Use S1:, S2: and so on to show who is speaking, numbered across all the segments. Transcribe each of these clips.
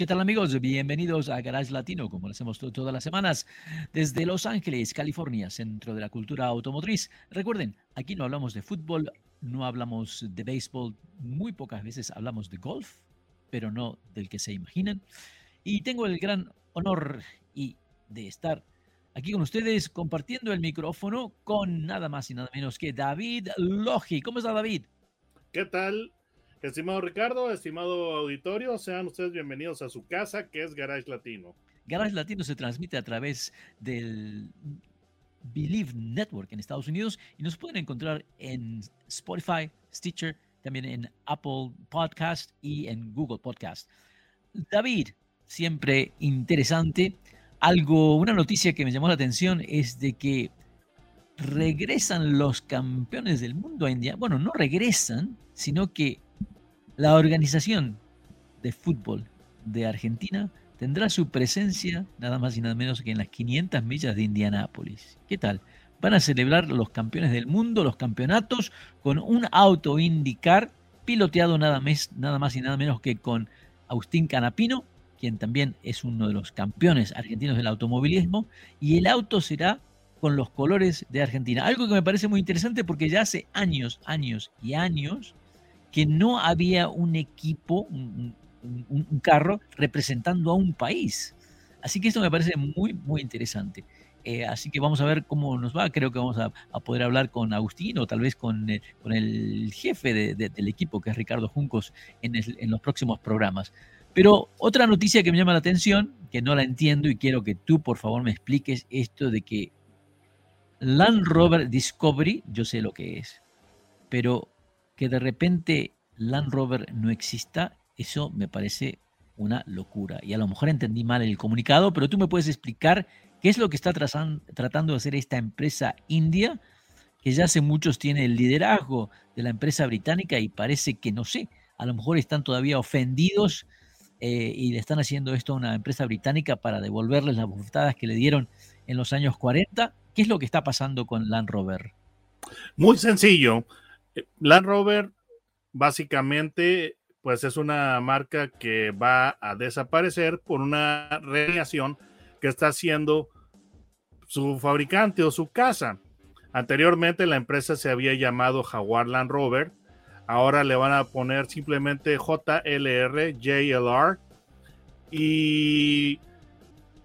S1: ¿Qué tal amigos? Bienvenidos a Garage Latino, como lo hacemos todas las semanas, desde Los Ángeles, California, centro de la cultura automotriz. Recuerden, aquí no hablamos de fútbol, no hablamos de béisbol, muy pocas veces hablamos de golf, pero no del que se imaginan. Y tengo el gran honor y de estar aquí con ustedes compartiendo el micrófono con nada más y nada menos que David Logi. ¿Cómo está David?
S2: ¿Qué tal? Estimado Ricardo, estimado auditorio, sean ustedes bienvenidos a su casa, que es Garage Latino.
S1: Garage Latino se transmite a través del Believe Network en Estados Unidos y nos pueden encontrar en Spotify, Stitcher, también en Apple Podcast y en Google Podcast. David, siempre interesante. Algo, una noticia que me llamó la atención es de que regresan los campeones del mundo a India. Bueno, no regresan, sino que la organización de fútbol de Argentina tendrá su presencia nada más y nada menos que en las 500 millas de Indianápolis. ¿Qué tal? Van a celebrar los campeones del mundo, los campeonatos, con un auto IndyCar piloteado nada más, nada más y nada menos que con Agustín Canapino, quien también es uno de los campeones argentinos del automovilismo, y el auto será con los colores de Argentina. Algo que me parece muy interesante porque ya hace años, años y años que no había un equipo, un, carro representando a un país. Así que esto me parece muy, muy interesante. Eh, así que vamos a ver cómo nos va. Creo que vamos a, poder hablar con Agustín o tal vez con, eh, el jefe del equipo, que es Ricardo Juncos, en, en, los próximos programas. Pero otra noticia que me llama la atención, que no la entiendo y quiero que tú por favor me expliques esto de que Land Rover Discovery, yo sé lo que es, pero que de repente Land Rover no exista, eso me parece una locura. Y a lo mejor entendí mal el comunicado, pero tú me puedes explicar qué es lo que está tratando de hacer esta empresa india, que ya hace muchos tiene el liderazgo de la empresa británica y parece que, no sé, a lo mejor están todavía ofendidos eh, y le están haciendo esto a una empresa británica para devolverles las bofetadas que le dieron en los años 40. ¿Qué es lo que está pasando con Land Rover?
S2: Muy sencillo. Land Rover básicamente pues es una marca que va a desaparecer por una reacción que está haciendo su fabricante o su casa. Anteriormente la empresa se había llamado Jaguar Land Rover, ahora le van a poner simplemente JLR, JLR y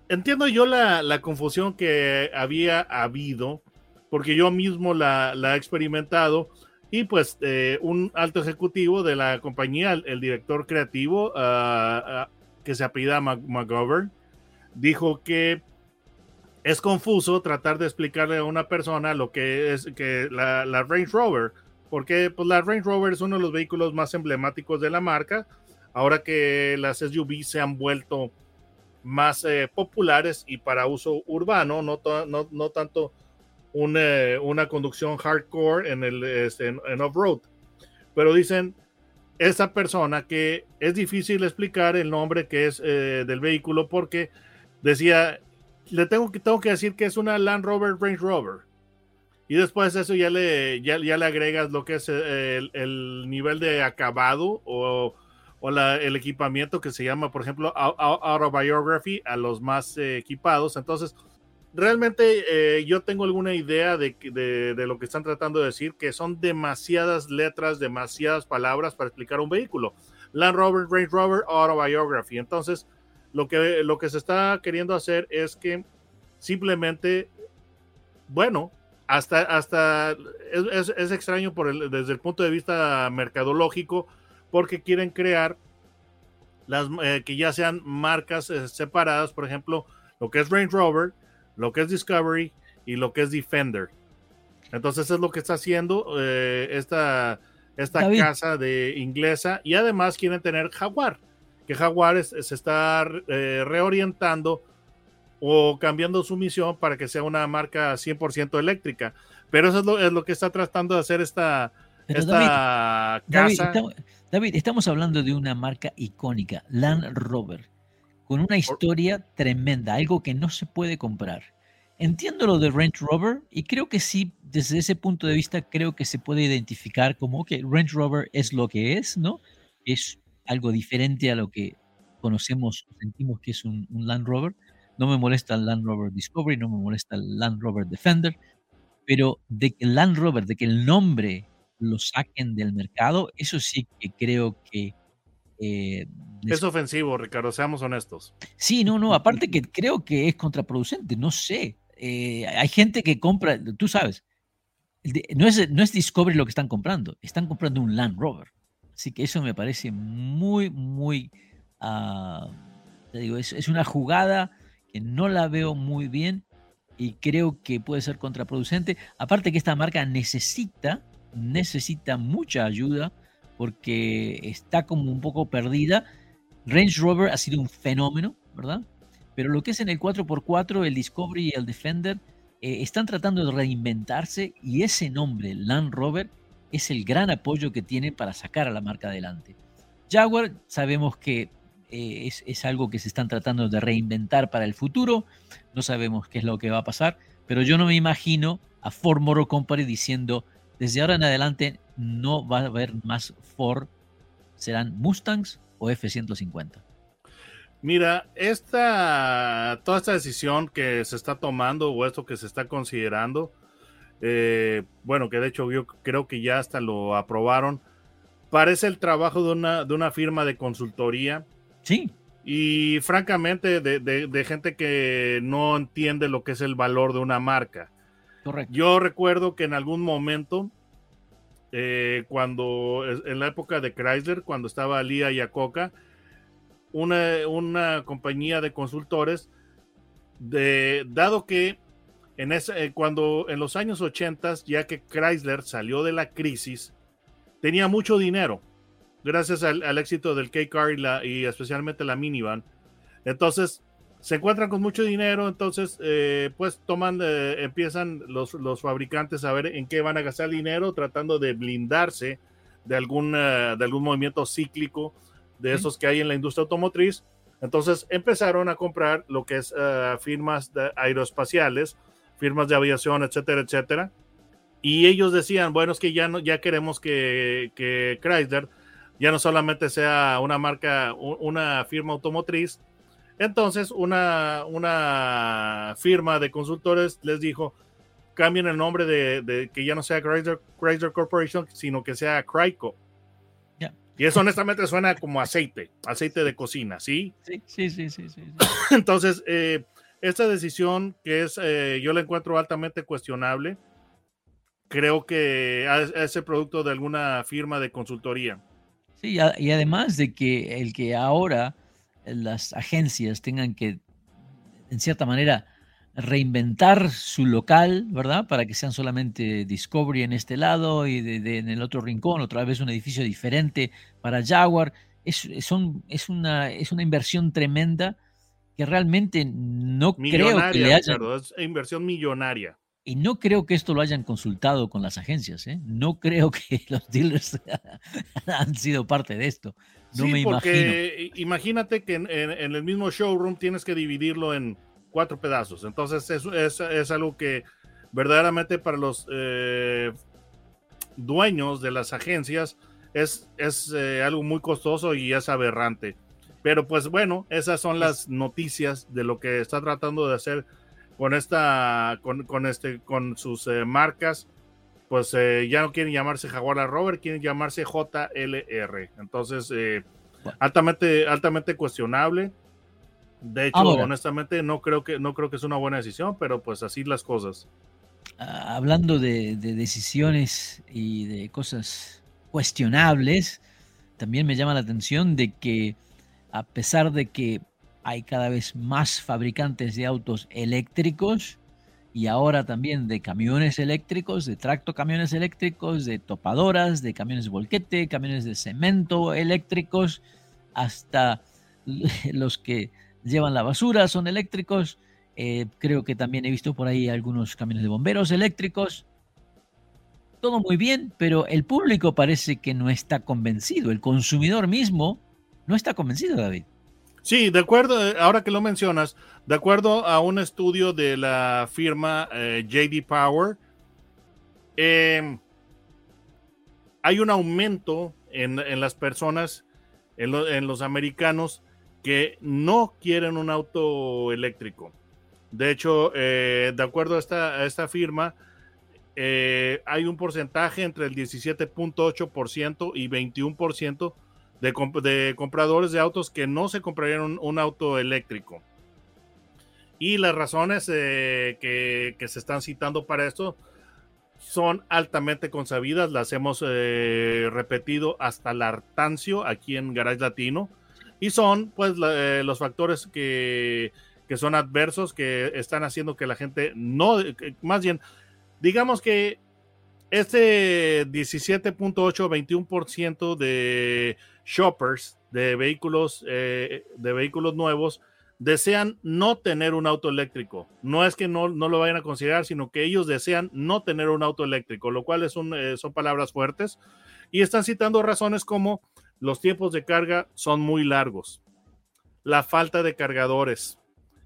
S2: entiendo yo la, confusión que había habido, porque yo mismo la he experimentado y pues eh, un alto ejecutivo de la compañía, el, director creativo, ah, ah, que se apellida McGovern, dijo que es confuso tratar de explicarle a una persona lo que es que la, Range Rover, porque pues, la Range Rover es uno de los vehículos más emblemáticos de la marca, ahora que las SUV se han vuelto más eh, populares y para uso urbano, no, no, no tanto una, conducción hardcore en el este, en, off-road. Pero dicen esa persona que es difícil explicar el nombre que es eh, del vehículo porque decía, le tengo que, tengo que decir que es una Land Rover Range Rover. Y después eso ya le, ya, ya le agregas lo que es eh, el, nivel de acabado o, o el equipamiento que se llama, por ejemplo, Autobiography a los más eh, equipados. Entonces, realmente eh, yo tengo alguna idea de, de, lo que están tratando de decir, que son demasiadas letras, demasiadas palabras para explicar un vehículo. Land Rover, Range Rover, Autobiography. Entonces, lo que, lo que se está queriendo hacer es que simplemente, bueno, hasta, hasta es, es, extraño por el, desde el punto de vista mercadológico, porque quieren crear las eh, que ya sean marcas eh, separadas, por ejemplo, lo que es Range Rover, lo que es Discovery y lo que es Defender. Entonces es lo que está haciendo eh, esta, esta casa de inglesa y además quieren tener Jaguar, que Jaguar se está eh, reorientando o cambiando su misión para que sea una marca 100% eléctrica. Pero eso es lo, es lo, que está tratando de hacer esta, esta
S1: David,
S2: casa.
S1: David, David, estamos hablando de una marca icónica, Land Rover, con una historia tremenda, algo que no se puede comprar. Entiendo lo de Range Rover y creo que sí, desde ese punto de vista, creo que se puede identificar como que Range Rover es lo que es, ¿no? Es algo diferente a lo que conocemos, sentimos que es un, un Land Rover. No me molesta el Land Rover Discovery, no me molesta el Land Rover Defender, pero de que el Land Rover, de que el nombre lo saquen del mercado, eso sí que creo que... Eh,
S2: es ofensivo, Ricardo, seamos honestos.
S1: Sí, no, no, aparte que creo que es contraproducente, no sé. Eh, hay gente que compra, tú sabes, no es, no es Discovery lo que están comprando, están comprando un Land Rover. Así que eso me parece muy, muy, uh, te digo, es, es, una jugada que no la veo muy bien y creo que puede ser contraproducente. Aparte que esta marca necesita, necesita mucha ayuda porque está como un poco perdida. Range Rover ha sido un fenómeno, ¿verdad? Pero lo que es en el 4x4, el Discovery y el Defender, eh, están tratando de reinventarse y ese nombre, Land Rover, es el gran apoyo que tienen para sacar a la marca adelante. Jaguar sabemos que eh, es, es, algo que se están tratando de reinventar para el futuro, no sabemos qué es lo que va a pasar, pero yo no me imagino a Ford Motor Company diciendo, desde ahora en adelante no va a haber más Ford, serán Mustangs o F-150.
S2: Mira, esta, toda esta decisión que se está tomando o esto que se está considerando, eh, bueno, que de hecho yo creo que ya hasta lo aprobaron, parece el trabajo de una, de una firma de consultoría.
S1: Sí.
S2: Y francamente, de, de, de, gente que no entiende lo que es el valor de una marca. Yo recuerdo que en algún momento, eh, cuando en la época de Chrysler, cuando estaba Lía y Acoca, una, una compañía de consultores, de, dado que en ese, cuando en los años 80, ya que Chrysler salió de la crisis, tenía mucho dinero, gracias al, éxito del K-Car y, y especialmente la minivan. Entonces, se encuentran con mucho dinero, entonces, eh, pues toman, eh, empiezan los, los, fabricantes a ver en qué van a gastar dinero, tratando de blindarse de algún, uh, de algún movimiento cíclico de esos que hay en la industria automotriz. Entonces empezaron a comprar lo que es uh, firmas de aeroespaciales, firmas de aviación, etcétera, etcétera. Y ellos decían, bueno, es que ya, no, ya queremos que, que Chrysler ya no solamente sea una marca, una firma automotriz. Entonces, una, una firma de consultores les dijo, cambien el nombre de, de que ya no sea Chrysler, Chrysler, Corporation, sino que sea Cryco.
S1: Yeah.
S2: Y eso honestamente suena como aceite, aceite de cocina, ¿sí?
S1: Sí, sí, sí, sí. sí, sí.
S2: Entonces, eh, esta decisión que es, eh, yo la encuentro altamente cuestionable, creo que es el producto de alguna firma de consultoría.
S1: Sí, y además de que el que ahora las agencias tengan que, en cierta manera, reinventar su local, ¿verdad? Para que sean solamente Discovery en este lado y de, de, en el otro rincón, otra vez un edificio diferente para Jaguar. Es, son, es, una, es una inversión tremenda que realmente no creo que le hayan...
S2: Es inversión millonaria.
S1: Y no creo que esto lo hayan consultado con las agencias, ¿eh? No creo que los dealers han sido parte de esto. No
S2: sí,
S1: me
S2: porque
S1: imagino.
S2: imagínate que en, en, en, el mismo showroom tienes que dividirlo en cuatro pedazos. Entonces es, es, es algo que verdaderamente para los eh, dueños de las agencias es, es eh, algo muy costoso y es aberrante. Pero pues bueno, esas son las noticias de lo que está tratando de hacer con esta con, con este con sus eh, marcas pues eh, ya no quieren llamarse Jaguar Rover quieren llamarse JLR entonces eh, altamente altamente cuestionable. De hecho Ahora, honestamente no creo que no creo que es una buena decisión pero pues así las cosas.
S1: Uh, hablando de, de, decisiones y de cosas cuestionables también me llama la atención de que a pesar de que hay cada vez más fabricantes de autos eléctricos y ahora también de camiones eléctricos, de tracto camiones eléctricos, de topadoras, de camiones volquete, camiones de cemento eléctricos, hasta los que llevan la basura son eléctricos Eh, creo que también he visto por ahí algunos camiones de bomberos eléctricos. Todo muy bien, pero el público parece que no está convencido. El consumidor mismo no está convencido, David.
S2: Sí, de acuerdo, eh, ahora que lo mencionas, de acuerdo a un estudio de la firma eh, JD Power, em, hay un aumento en, las personas, en, los americanos, que no quieren un auto eléctrico. De hecho, eh, de acuerdo a esta, esta firma, hay un porcentaje entre el 17.8% y 21% de, compradores de autos que no se comprarían un, auto eléctrico. Y las razones eh, que, se están citando para esto son altamente consabidas, las hemos eh, repetido hasta el hartancio aquí en Garage Latino, y son pues eh, los factores que, que, son adversos, que están haciendo que la gente no, más bien, digamos que este 17.8-21% de shoppers de vehículos, eh, de vehículos nuevos desean no tener un auto eléctrico. No es que no, no, lo vayan a considerar, sino que ellos desean no tener un auto eléctrico, lo cual es un, eh, son palabras fuertes. Y están citando razones como los tiempos de carga son muy largos, la falta de cargadores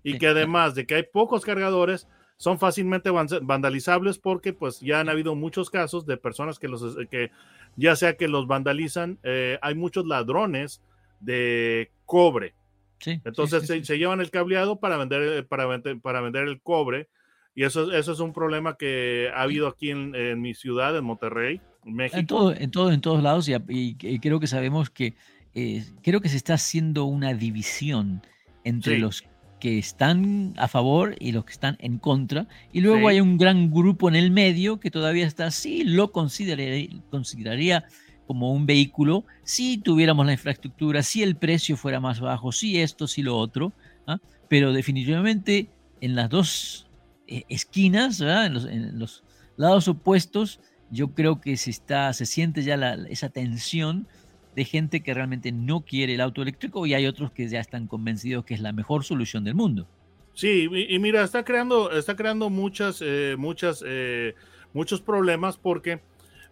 S2: y que además de que hay pocos cargadores, son fácilmente vandalizables porque pues ya han habido muchos casos de personas que los que ya sea que los vandalizan, eh, hay muchos ladrones de cobre. Entonces se, llevan el cableado para vender, eh, para, vender, para vender el cobre. Y eso, eso es un problema que ha habido aquí en, mi ciudad, en Monterrey, México.
S1: En, todo, en, todo, en todos lados, y, creo que sabemos que eh, creo que se está haciendo una división entre los que están a favor y los que están en contra. Y luego hay un gran grupo en el medio que todavía está así, lo consideraría, consideraría como un vehículo si tuviéramos la infraestructura, si el precio fuera más bajo, si esto, si lo otro. ¿ah? Pero definitivamente en las dos eh, esquinas, en los, lados opuestos, yo creo que se, está, se siente ya esa tensión de gente que realmente no quiere el auto eléctrico y hay otros que ya están convencidos que es la mejor solución del mundo.
S2: Sí, y, mira, está creando, está creando muchas, eh, muchas, eh, muchos problemas porque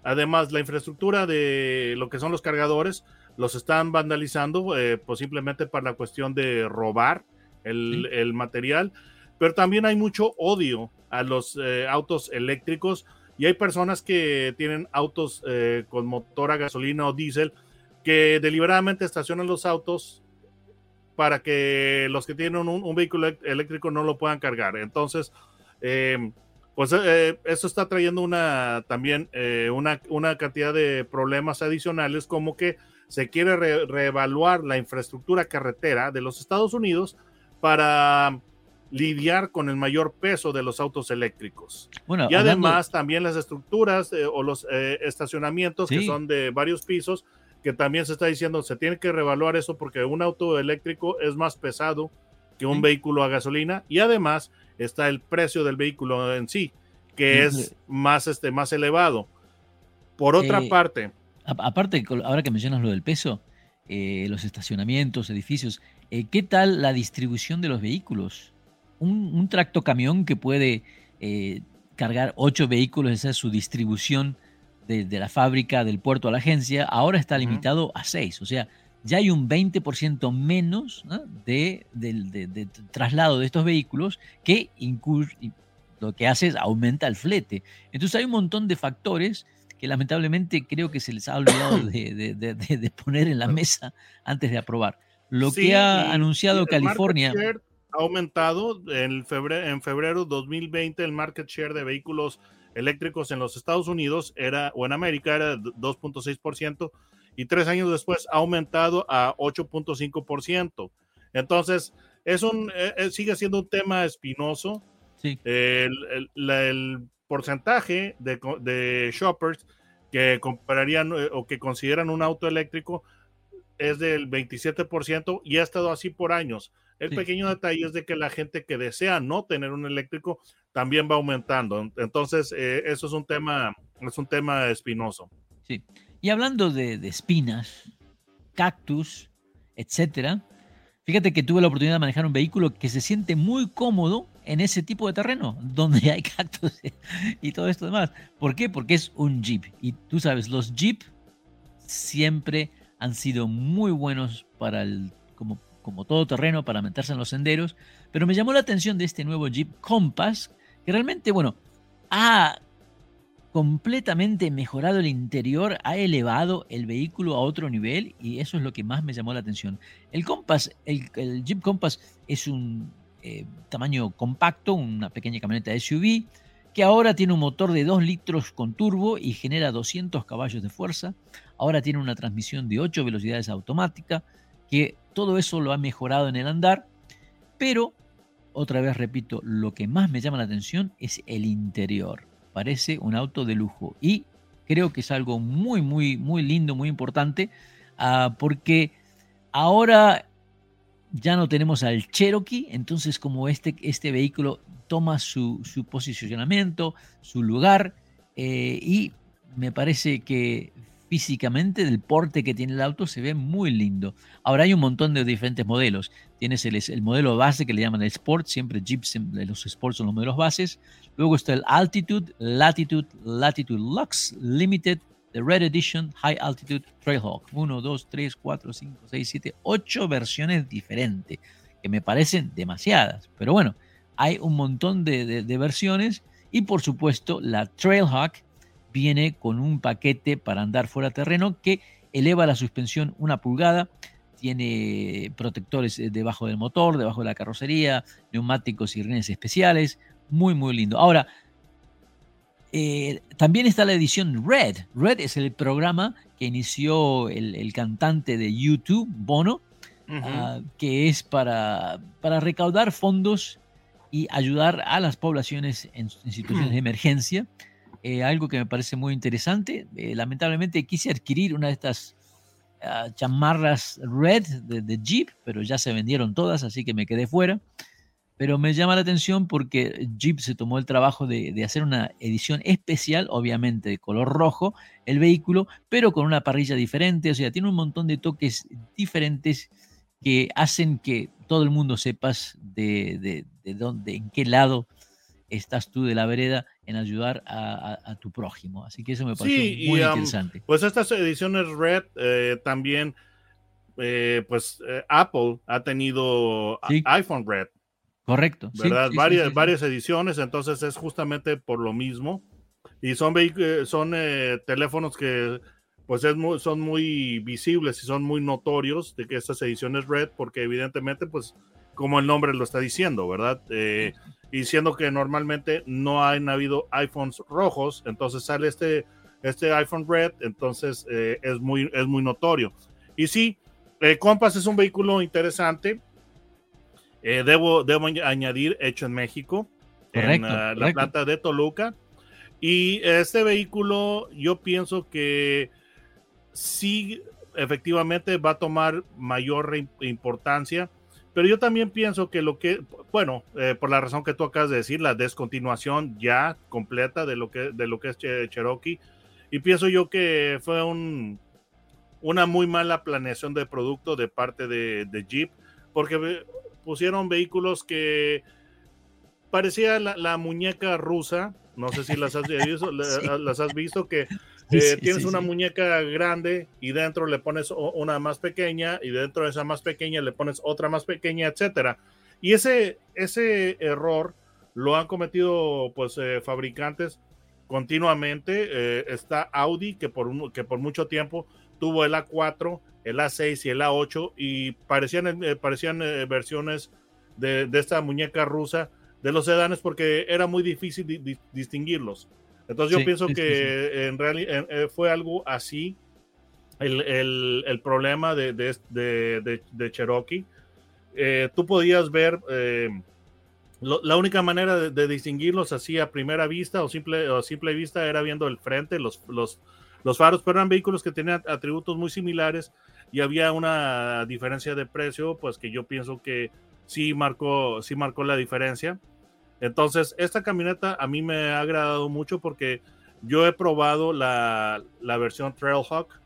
S2: además la infraestructura de lo que son los cargadores los están vandalizando, eh, pues simplemente para la cuestión de robar el, el material, pero también hay mucho odio a los autos eléctricos y hay personas que tienen autos con motor a gasolina o diésel que deliberadamente estacionan los autos para que los que tienen un, vehículo eléctrico no lo puedan cargar. Entonces, em, pues eh, eso está trayendo una también eh, una, una, cantidad de problemas adicionales como que se quiere reevaluar la infraestructura carretera de los Estados Unidos para lidiar con el mayor peso de los autos eléctricos. Bueno, y además también las estructuras eh, o los estacionamientos que son de varios pisos que también se está diciendo, se tiene que revaluar eso porque un auto eléctrico es más pesado que un vehículo a gasolina y además está el precio del vehículo en sí, que es más, este, más elevado. Por otra eh, parte...
S1: Aparte, ahora que mencionas lo del peso, eh, los estacionamientos, edificios, eh, ¿qué tal la distribución de los vehículos? Un, un tracto camión que puede cargar ocho vehículos, esa es su distribución de, la fábrica, del puerto a la agencia, ahora está limitado a 6. O sea, ya hay un 20% menos de, traslado de estos vehículos que lo que hace es aumenta el flete. Entonces hay un montón de factores que lamentablemente creo que se les ha olvidado de, poner en la mesa antes de aprobar. Lo que ha anunciado California...
S2: Ha aumentado en febrero, en febrero 2020 el market share de vehículos eléctricos en los Estados Unidos era, o en América era 2.6% y tres años después ha aumentado a 8.5%. Entonces, es un, eh, eh, sigue siendo un tema espinoso. Sí. El, el, porcentaje de, de, shoppers que comprarían eh, o que consideran un auto eléctrico es del 27% y ha estado así por años. El pequeño detalle es de que la gente que desea no tener un eléctrico también va aumentando. Entonces, eh, eso es un tema, es un tema espinoso.
S1: Sí. Y hablando de, espinas, cactus, etcétera, Fíjate que tuve la oportunidad de manejar un vehículo que se siente muy cómodo en ese tipo de terreno, donde hay cactus y todo esto demás. ¿Por qué? Porque es un Jeep. Y tú sabes, los Jeep siempre han sido muy buenos para el, como, como todo terreno, para meterse en los senderos. Pero me llamó la atención de este nuevo Jeep Compass, que realmente, bueno, ha completamente mejorado el interior, ha elevado el vehículo a otro nivel y eso es lo que más me llamó la atención. El Compass, el, Jeep Compass es un eh, tamaño compacto, una pequeña camioneta SUV, que ahora tiene un motor de 2 litros con turbo y genera 200 caballos de fuerza. Ahora tiene una transmisión de 8 velocidades automática, que todo eso lo ha mejorado en el andar, pero otra vez repito, lo que más me llama la atención es el interior. Parece un auto de lujo y creo que es algo muy, muy, muy lindo, muy importante, ah, porque ahora ya no tenemos al Cherokee, entonces como este, este vehículo toma su, posicionamiento, su lugar, eh, y me parece que físicamente del porte que tiene el auto se ve muy lindo. Ahora hay un montón de diferentes modelos. Tienes el, el modelo base que le llaman el Sport, siempre Jeeps, los Sports son los modelos bases. Luego está el Altitude, Latitude, Latitude Lux, Limited, The Red Edition, High Altitude Trailhawk. 1, 2, 3, 4, 5, 6, 7, 8 versiones diferentes, que me parecen demasiadas. Pero bueno, hay un montón de, de versiones. Y por supuesto, la Trailhawk, viene con un paquete para andar fuera terreno que eleva la suspensión una pulgada, tiene protectores eh, debajo del motor, debajo de la carrocería, neumáticos y rines especiales, muy muy lindo. Ahora, eh, también está la edición Red. Red es el programa que inició el, cantante de YouTube, Bono, ah, que es para, para recaudar fondos y ayudar a las poblaciones en situaciones de emergencia. Eh, algo que me parece muy interesante. Eh, lamentablemente quise adquirir una de estas ah, chamarras red de, Jeep, pero ya se vendieron todas, así que me quedé fuera. Pero me llama la atención porque Jeep se tomó el trabajo de, hacer una edición especial, obviamente de color rojo, el vehículo, pero con una parrilla diferente, o sea, tiene un montón de toques diferentes que hacen que todo el mundo sepas de, de dónde, en qué lado estás tú de la vereda en ayudar a, tu prójimo. Así que eso me parece muy interesante.
S2: Pues estas ediciones Red eh, también, eh, pues eh, Apple ha tenido iPhone Red.
S1: Correcto.
S2: ¿Verdad? varias, varias ediciones, entonces es justamente por lo mismo. Y son, son teléfonos que pues es son muy visibles y son muy notorios de que estas ediciones Red, porque evidentemente pues como el nombre lo está diciendo, ¿verdad? Eh, y siendo que normalmente no han habido iPhones rojos, entonces sale este, este iPhone Red, entonces eh, es, muy, es muy notorio. Y sí, eh, Compass es un vehículo interesante, debo, debo añadir, hecho en México, en la planta de Toluca. Y este vehículo yo pienso que sí, efectivamente va a tomar mayor importancia pero yo también pienso que lo que, bueno, eh, por la razón que tú acabas de decir, la descontinuación ya completa de lo que, de lo que es Cherokee, y pienso yo que fue un, una muy mala planeación de producto de parte de, Jeep, porque pusieron vehículos que parecía la, muñeca rusa, no sé si las has visto, las has visto que eh, tienes una muñeca grande y dentro le pones una más pequeña y dentro de esa más pequeña le pones otra más pequeña, etcétera. Y ese, ese error lo han cometido pues eh, fabricantes continuamente. Eh, está Audi que por, que por mucho tiempo tuvo el A4, el A6 y el A8 y parecían, parecían versiones de, de, esta muñeca rusa de los sedanes porque era muy difícil distinguirlos. Entonces yo pienso que en realidad eh, fue algo así el, problema de, de, Cherokee. Eh, tú podías ver eh, la única manera de, distinguirlos así a primera vista o simple, o simple vista era viendo el frente, los, los, los faros, pero eran vehículos que tenían atributos muy similares y había una diferencia de precio, pues que yo pienso que sí marcó, sí marcó la diferencia. Entonces, esta camioneta a mí me ha agradado mucho porque yo he probado la, versión Trailhawk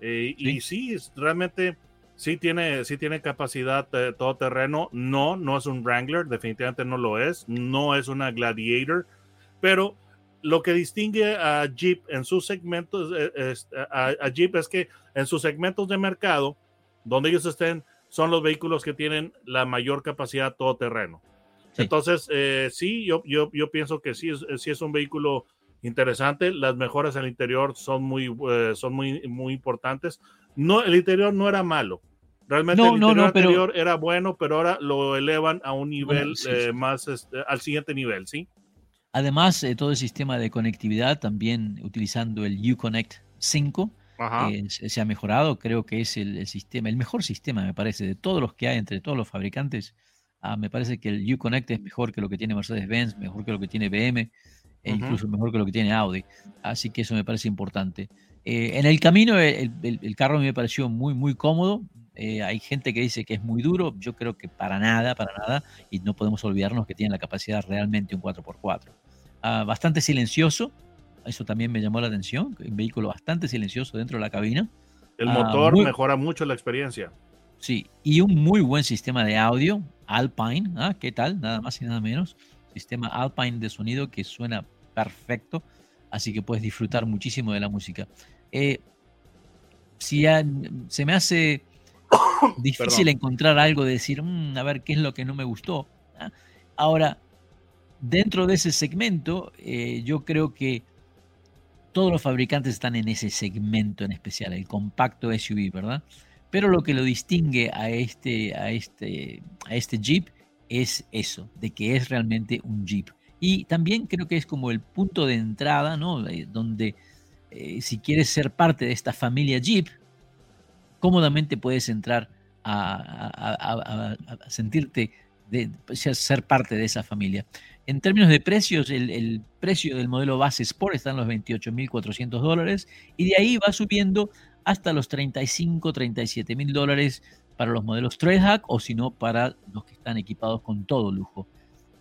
S2: eh, y sí, realmente sí tiene, sí tiene capacidad de todo terreno. No, no es un Wrangler, definitivamente no lo es. No es una Gladiator, pero lo que distingue a Jeep en sus segmentos, es, a, Jeep es que en sus segmentos de mercado, donde ellos estén, son los vehículos que tienen la mayor capacidad todo Entonces, eh, sí, yo, yo, yo, pienso que sí es, sí es un vehículo interesante. Las mejoras al interior son muy, eh, son muy, muy importantes. No, el interior no era malo. Realmente el interior era bueno, pero ahora lo elevan a un nivel eh, más, este, al siguiente nivel, ¿sí?
S1: Además, eh, todo el sistema de conectividad, también utilizando el Uconnect 5, eh, se ha mejorado. Creo que es el, sistema, el mejor sistema, me parece, de todos los que hay entre todos los fabricantes. Ah, me parece que el Uconnect es mejor que lo que tiene Mercedes-Benz, mejor que lo que tiene BM, e incluso mejor que lo que tiene Audi. Así que eso me parece importante. Eh, en el camino el, carro me pareció muy, muy cómodo. Eh, hay gente que dice que es muy duro. Yo creo que para nada, para nada. Y no podemos olvidarnos que tiene la capacidad realmente un 4x4. Ah, bastante silencioso. Eso también me llamó la atención. Un vehículo bastante silencioso dentro de la cabina.
S2: El ah, motor mejora mucho la experiencia.
S1: Sí, y un muy buen sistema de audio, Alpine, ¿ah? ¿qué tal? Nada más y nada menos. Sistema Alpine de sonido que suena perfecto, así que puedes disfrutar muchísimo de la música. Eh, si se me hace difícil encontrar algo de decir, mm, a ver qué es lo que no me gustó. ¿ah? Ahora, dentro de ese segmento, eh, yo creo que todos los fabricantes están en ese segmento en especial, el compacto SUV, ¿verdad? Pero lo que lo distingue a este, a este, a este Jeep es eso, de que es realmente un Jeep. Y también creo que es como el punto de entrada, ¿no? Donde eh, si quieres ser parte de esta familia Jeep, cómodamente puedes entrar a, sentirte, de, pues, ser parte de esa familia. En términos de precios, el, precio del modelo base Sport está en los 28.400 dólares y de ahí va subiendo hasta los 35, 37 mil dólares para los modelos Trailhack o si no para los que están equipados con todo lujo.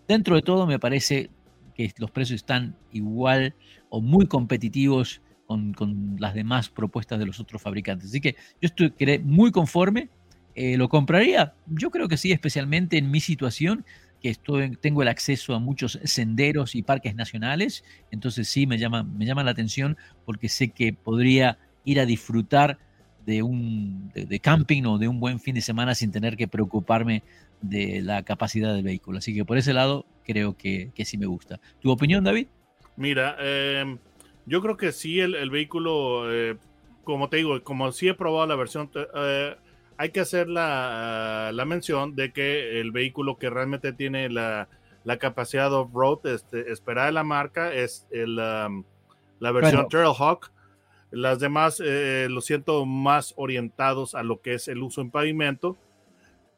S1: Dentro de todo me parece que los precios están igual o muy competitivos con, las demás propuestas de los otros fabricantes. Así que yo estoy muy conforme. Eh, ¿Lo compraría? Yo creo que sí, especialmente en mi situación, que estoy, tengo el acceso a muchos senderos y parques nacionales. Entonces sí, me llama, me llama la atención porque sé que podría ir a disfrutar de un de, camping o de un buen fin de semana sin tener que preocuparme de la capacidad del vehículo. Así que por ese lado creo que, que sí me gusta. ¿Tu opinión, David?
S2: Mira, eh, yo creo que sí, el, vehículo, eh, como te digo, como sí he probado la versión, eh, hay que hacer la, mención de que el vehículo que realmente tiene la, capacidad off-road este, esperada de la marca es el, um, la versión Trailhawk. Las demás eh, lo siento más orientados a lo que es el uso en pavimento.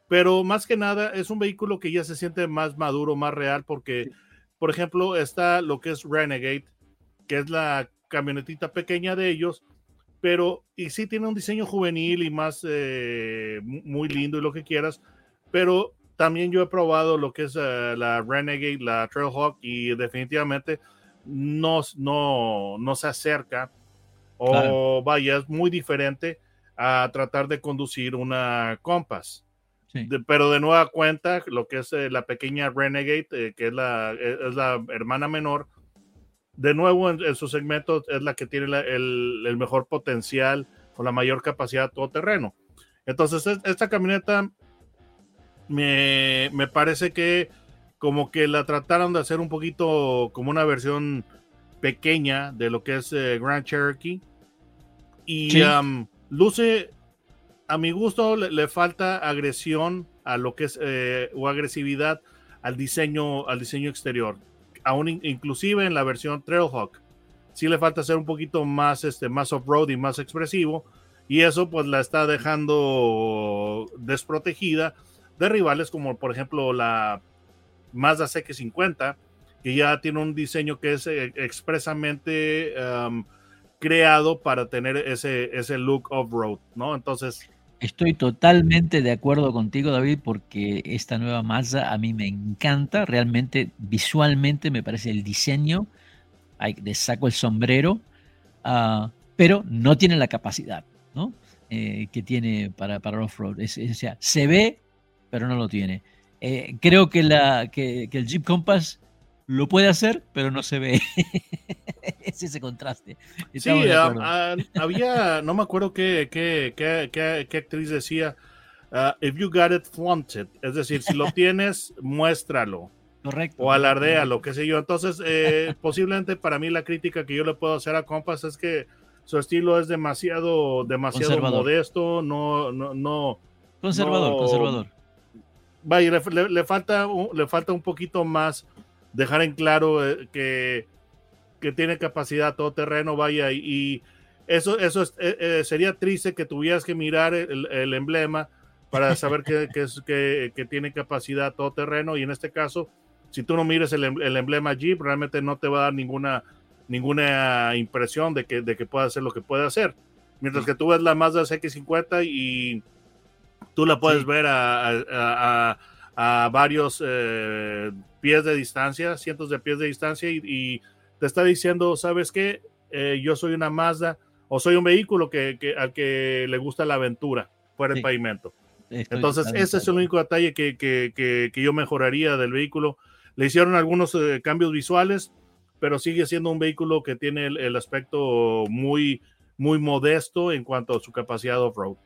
S2: Pero más que nada es un vehículo que ya se siente más maduro, más real, porque, por ejemplo, está lo que es Renegade, que es la camionetita pequeña de ellos, pero y sí tiene un diseño juvenil y más eh, muy lindo y lo que quieras, pero también yo he probado lo que es eh, la Renegade, la Trailhawk y definitivamente no, no, no se acerca o vaya, es muy diferente a tratar de conducir una Compass. pero de nueva cuenta, lo que es eh, la pequeña Renegade, que es la, es la hermana menor, de nuevo en, su segmento es la que tiene el, mejor potencial o la mayor capacidad todo terreno. Entonces, esta camioneta me, parece que como que la trataron de hacer un poquito como una versión pequeña de lo que es eh, Grand Cherokee. Y luce, a mi gusto, le, falta agresión a lo que es, eh, o agresividad al diseño, al diseño exterior. Aún inclusive en la versión Trailhawk, sí le falta ser un poquito más, este, más off-road y más expresivo, y eso pues la está dejando desprotegida de rivales como por ejemplo la Mazda CX50, que ya tiene un diseño que es eh, expresamente um, creado para tener ese, ese look off-road, ¿no? Entonces,
S1: Estoy totalmente de acuerdo contigo, David, porque esta nueva Mazda a mí me encanta. Realmente, visualmente, me parece el diseño. le saco el sombrero, ah, pero no tiene la capacidad, ¿no? eh, que tiene para, para off-road. o sea, se ve, pero no lo tiene. Eh, creo que, la, que, el Jeep Compass lo puede hacer, pero no se ve. es ese contraste.
S2: sí, ah, había, no me acuerdo qué, qué, qué, qué actriz decía, uh, if you got it, flaunt it. Es decir, si lo tienes, muéstralo.
S1: Correcto.
S2: O alardea, lo que sé yo. Entonces, eh, posiblemente para mí la crítica que yo le puedo hacer a Compass es que su estilo es demasiado, demasiado modesto, no, no, no.
S1: Conservador, conservador.
S2: Vaya, le, falta, le falta un poquito más dejar en claro eh, que, que tiene capacidad todo terreno, vaya, y, eso, eso eh, sería triste que tuvieras que mirar el, emblema para saber que, que, que, tiene capacidad todo terreno, y en este caso, si tú no mires el, el, emblema Jeep, realmente no te va a dar ninguna, ninguna impresión de que, de que pueda hacer lo que puede hacer. Mientras que tú ves la Mazda CX50 y tú la puedes ver a, a, varios eh, pies de distancia, cientos de pies de distancia, y, te está diciendo, ¿sabes qué? Eh, yo soy una Mazda o soy un vehículo que, al que le gusta la aventura fuera del pavimento. Entonces, ese es el único detalle que, que, yo mejoraría del vehículo le hicieron algunos eh, cambios visuales, pero sigue siendo un vehículo que tiene el, aspecto muy, muy modesto en cuanto a su capacidad off-road.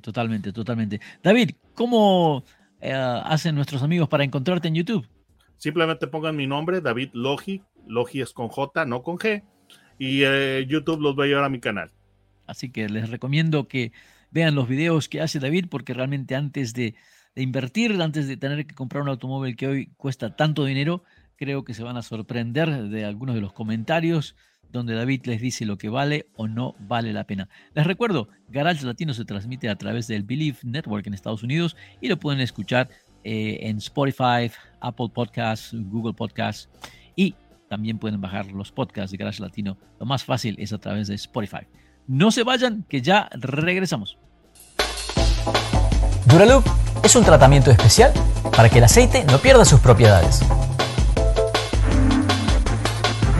S1: Totalmente, totalmente. David, ¿cómo eh, hacen nuestros amigos para encontrarte en YouTube?
S2: Simplemente pongan mi nombre, David Logi. Logi es con J, no con G. Y YouTube los voy a llevar a mi canal.
S1: Así que les recomiendo que vean los videos que hace David, porque realmente antes de, de invertir antes de tener que comprar un automóvil que hoy cuesta tanto dinero, creo que se van a sorprender de algunos de los comentarios donde David les dice lo que vale o no vale la pena. Les recuerdo, Garage Latino se transmite a través del Believe Network en Estados Unidos y lo pueden escuchar eh, en Spotify, Apple Podcasts, Google Podcasts y también pueden bajar los podcasts de Garage Latino. Lo más fácil es a través de Spotify. No se vayan, que ya regresamos.
S3: Duraloop es un tratamiento especial para que el aceite no pierda sus propiedades.